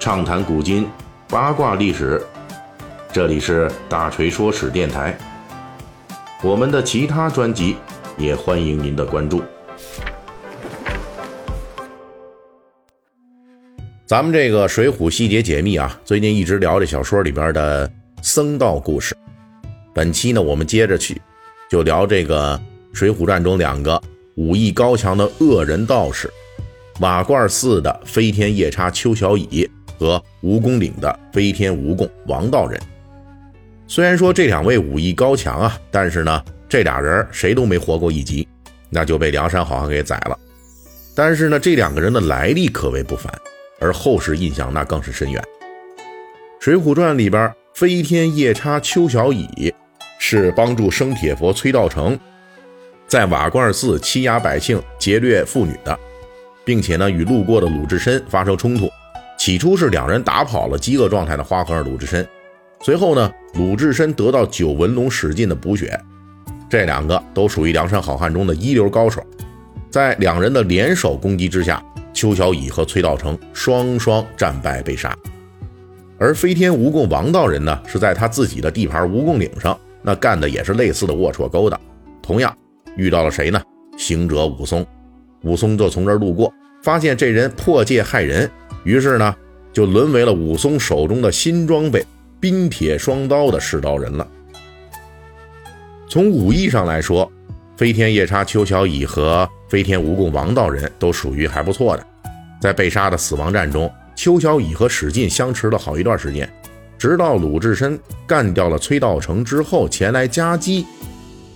畅谈古今，八卦历史。这里是大锤说史电台。我们的其他专辑也欢迎您的关注。咱们这个《水浒细节解密》啊，最近一直聊这小说里边的僧道故事。本期呢，我们接着去，就聊这个《水浒传》中两个武艺高强的恶人道士——瓦罐寺的飞天夜叉邱小乙。和蜈蚣岭的飞天蜈蚣王道人，虽然说这两位武艺高强啊，但是呢，这俩人谁都没活过一集，那就被梁山好汉给宰了。但是呢，这两个人的来历可谓不凡，而后世印象那更是深远。《水浒传》里边，飞天夜叉邱小乙是帮助生铁佛崔道成在瓦罐寺欺压百姓、劫掠妇女的，并且呢，与路过的鲁智深发生冲突。起初是两人打跑了饥饿状态的花和尚鲁智深，随后呢，鲁智深得到九纹龙史进的补血，这两个都属于梁山好汉中的一流高手，在两人的联手攻击之下，邱小乙和崔道成双双战败被杀，而飞天蜈蚣王道人呢，是在他自己的地盘蜈蚣岭上，那干的也是类似的龌龊勾当，同样遇到了谁呢？行者武松，武松就从这儿路过，发现这人破戒害人。于是呢，就沦为了武松手中的新装备——冰铁双刀的试刀人了。从武艺上来说，飞天夜叉邱小乙和飞天蜈蚣王道人都属于还不错的。在被杀的死亡战中，邱小乙和史进相持了好一段时间，直到鲁智深干掉了崔道成之后前来夹击，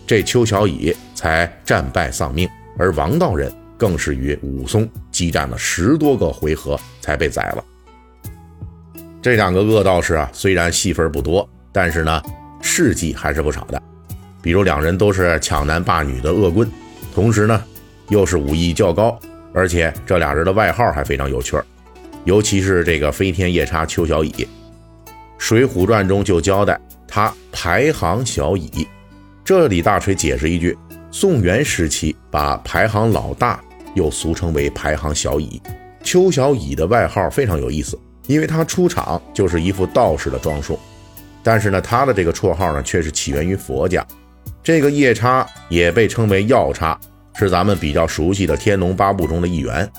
这邱小乙才战败丧命，而王道人。更是与武松激战了十多个回合才被宰了。这两个恶道士啊，虽然戏份不多，但是呢，事迹还是不少的。比如两人都是抢男霸女的恶棍，同时呢，又是武艺较高，而且这俩人的外号还非常有趣儿。尤其是这个飞天夜叉邱小乙，《水浒传》中就交代他排行小乙。这里大锤解释一句。宋元时期，把排行老大又俗称为排行小乙。邱小乙的外号非常有意思，因为他出场就是一副道士的装束。但是呢，他的这个绰号呢，却是起源于佛家。这个夜叉也被称为药叉，是咱们比较熟悉的《天龙八部》中的一员。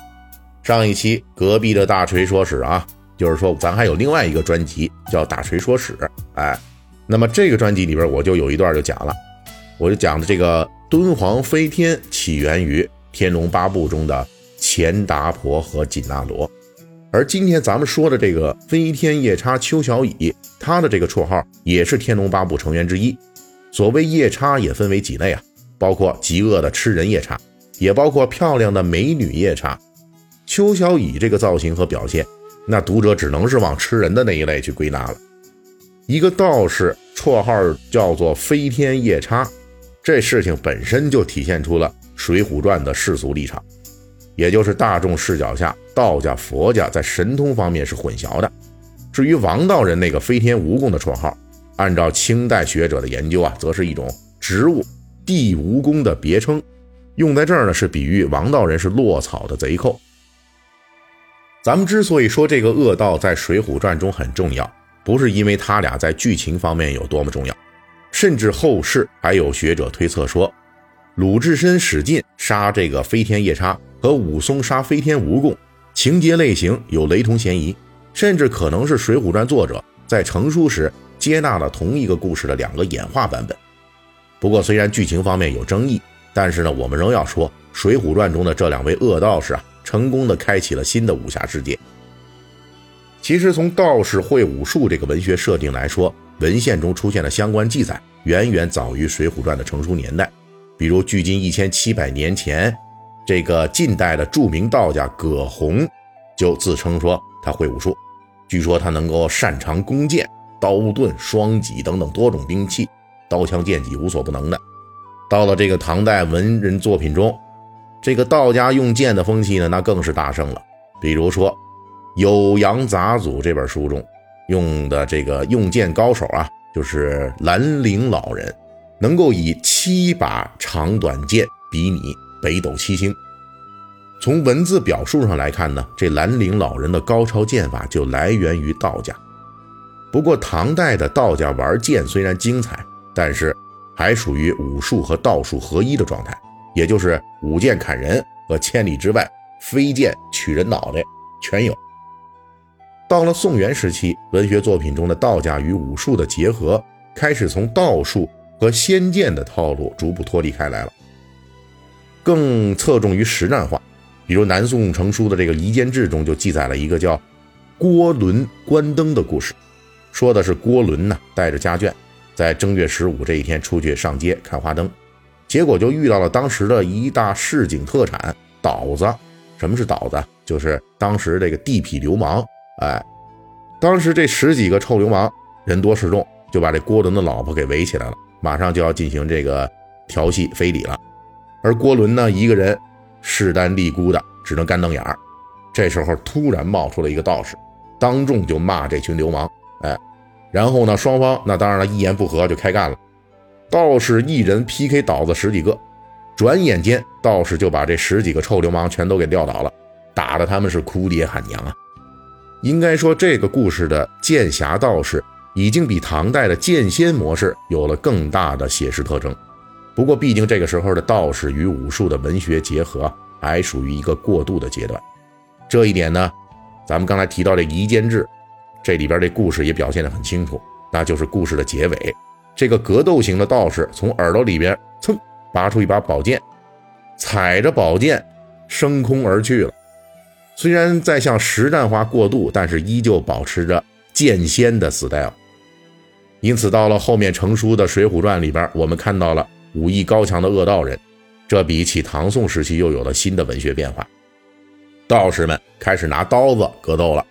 上一期隔壁的大锤说史啊，就是说咱还有另外一个专辑叫《大锤说史》。哎，那么这个专辑里边，我就有一段就讲了，我就讲的这个。敦煌飞天起源于《天龙八部》中的钱达婆和紧那罗，而今天咱们说的这个飞天夜叉邱小乙，他的这个绰号也是《天龙八部》成员之一。所谓夜叉也分为几类啊，包括极恶的吃人夜叉，也包括漂亮的美女夜叉。邱小乙这个造型和表现，那读者只能是往吃人的那一类去归纳了。一个道士绰号叫做飞天夜叉。这事情本身就体现出了《水浒传》的世俗立场，也就是大众视角下，道家、佛家在神通方面是混淆的。至于王道人那个飞天蜈蚣的绰号，按照清代学者的研究啊，则是一种植物地蜈蚣的别称，用在这儿呢是比喻王道人是落草的贼寇。咱们之所以说这个恶道在《水浒传》中很重要，不是因为他俩在剧情方面有多么重要。甚至后世还有学者推测说，鲁智深、史进杀这个飞天夜叉和武松杀飞天蜈蚣，情节类型有雷同嫌疑，甚至可能是《水浒传》作者在成书时接纳了同一个故事的两个演化版本。不过，虽然剧情方面有争议，但是呢，我们仍要说，《水浒传》中的这两位恶道士啊，成功的开启了新的武侠世界。其实，从道士会武术这个文学设定来说，文献中出现的相关记载远远早于《水浒传》的成书年代，比如距今一千七百年前，这个近代的著名道家葛洪就自称说他会武术，据说他能够擅长弓箭、刀盾、双戟等等多种兵器，刀枪剑戟无所不能的。到了这个唐代文人作品中，这个道家用剑的风气呢，那更是大盛了。比如说《酉阳杂俎》这本书中。用的这个用剑高手啊，就是兰陵老人，能够以七把长短剑比拟北斗七星。从文字表述上来看呢，这兰陵老人的高超剑法就来源于道家。不过，唐代的道家玩剑虽然精彩，但是还属于武术和道术合一的状态，也就是舞剑砍人和千里之外飞剑取人脑袋全有。到了宋元时期，文学作品中的道家与武术的结合开始从道术和仙剑的套路逐步脱离开来了，更侧重于实战化。比如南宋成书的这个《夷坚志》中就记载了一个叫郭伦观灯的故事，说的是郭伦呢带着家眷在正月十五这一天出去上街看花灯，结果就遇到了当时的一大市井特产倒子。什么是倒子？就是当时这个地痞流氓。哎，当时这十几个臭流氓人多势众，就把这郭伦的老婆给围起来了，马上就要进行这个调戏非礼了。而郭伦呢，一个人势单力孤的，只能干瞪眼儿。这时候突然冒出了一个道士，当众就骂这群流氓。哎，然后呢，双方那当然了，一言不合就开干了。道士一人 PK 倒子十几个，转眼间道士就把这十几个臭流氓全都给撂倒了，打得他们是哭爹喊娘啊。应该说，这个故事的剑侠道士已经比唐代的剑仙模式有了更大的写实特征。不过，毕竟这个时候的道士与武术的文学结合还属于一个过渡的阶段。这一点呢，咱们刚才提到这《夷坚志》，这里边这故事也表现得很清楚，那就是故事的结尾，这个格斗型的道士从耳朵里边噌拔出一把宝剑，踩着宝剑升空而去了。虽然在向实战化过渡，但是依旧保持着剑仙的 style。因此，到了后面成书的《水浒传》里边，我们看到了武艺高强的恶道人，这比起唐宋时期又有了新的文学变化。道士们开始拿刀子格斗了，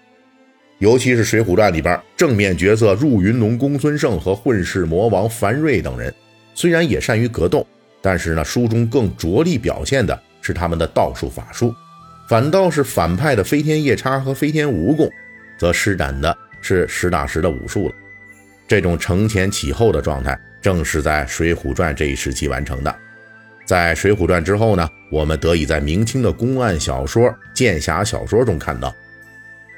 尤其是《水浒传》里边正面角色入云龙公孙胜和混世魔王樊瑞等人，虽然也善于格斗，但是呢，书中更着力表现的是他们的道术法术。反倒是反派的飞天夜叉和飞天蜈蚣，则施展的是实打实的武术了。这种承前启后的状态，正是在《水浒传》这一时期完成的。在《水浒传》之后呢，我们得以在明清的公案小说、剑侠小说中看到，《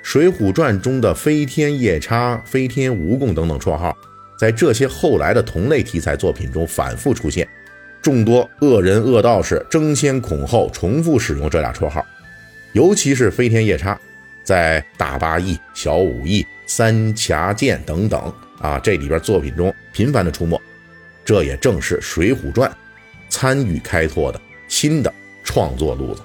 水浒传》中的飞天夜叉、飞天蜈蚣等等绰号，在这些后来的同类题材作品中反复出现，众多恶人恶道士争先恐后重复使用这俩绰号。尤其是飞天夜叉，在大八义、小五义、三侠剑等等啊这里边作品中频繁的出没，这也正是《水浒传》参与开拓的新的创作路子。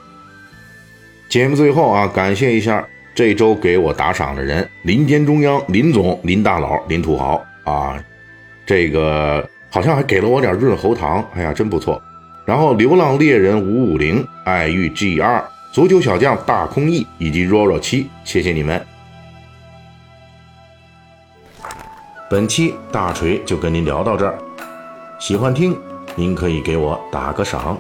节目最后啊，感谢一下这周给我打赏的人：林田中央、林总、林大佬、林土豪啊，这个好像还给了我点润喉糖，哎呀，真不错。然后流浪猎人五五零、爱玉 G 二。足球小将大空翼以及 Roro 七，谢谢你们。本期大锤就跟您聊到这儿，喜欢听您可以给我打个赏。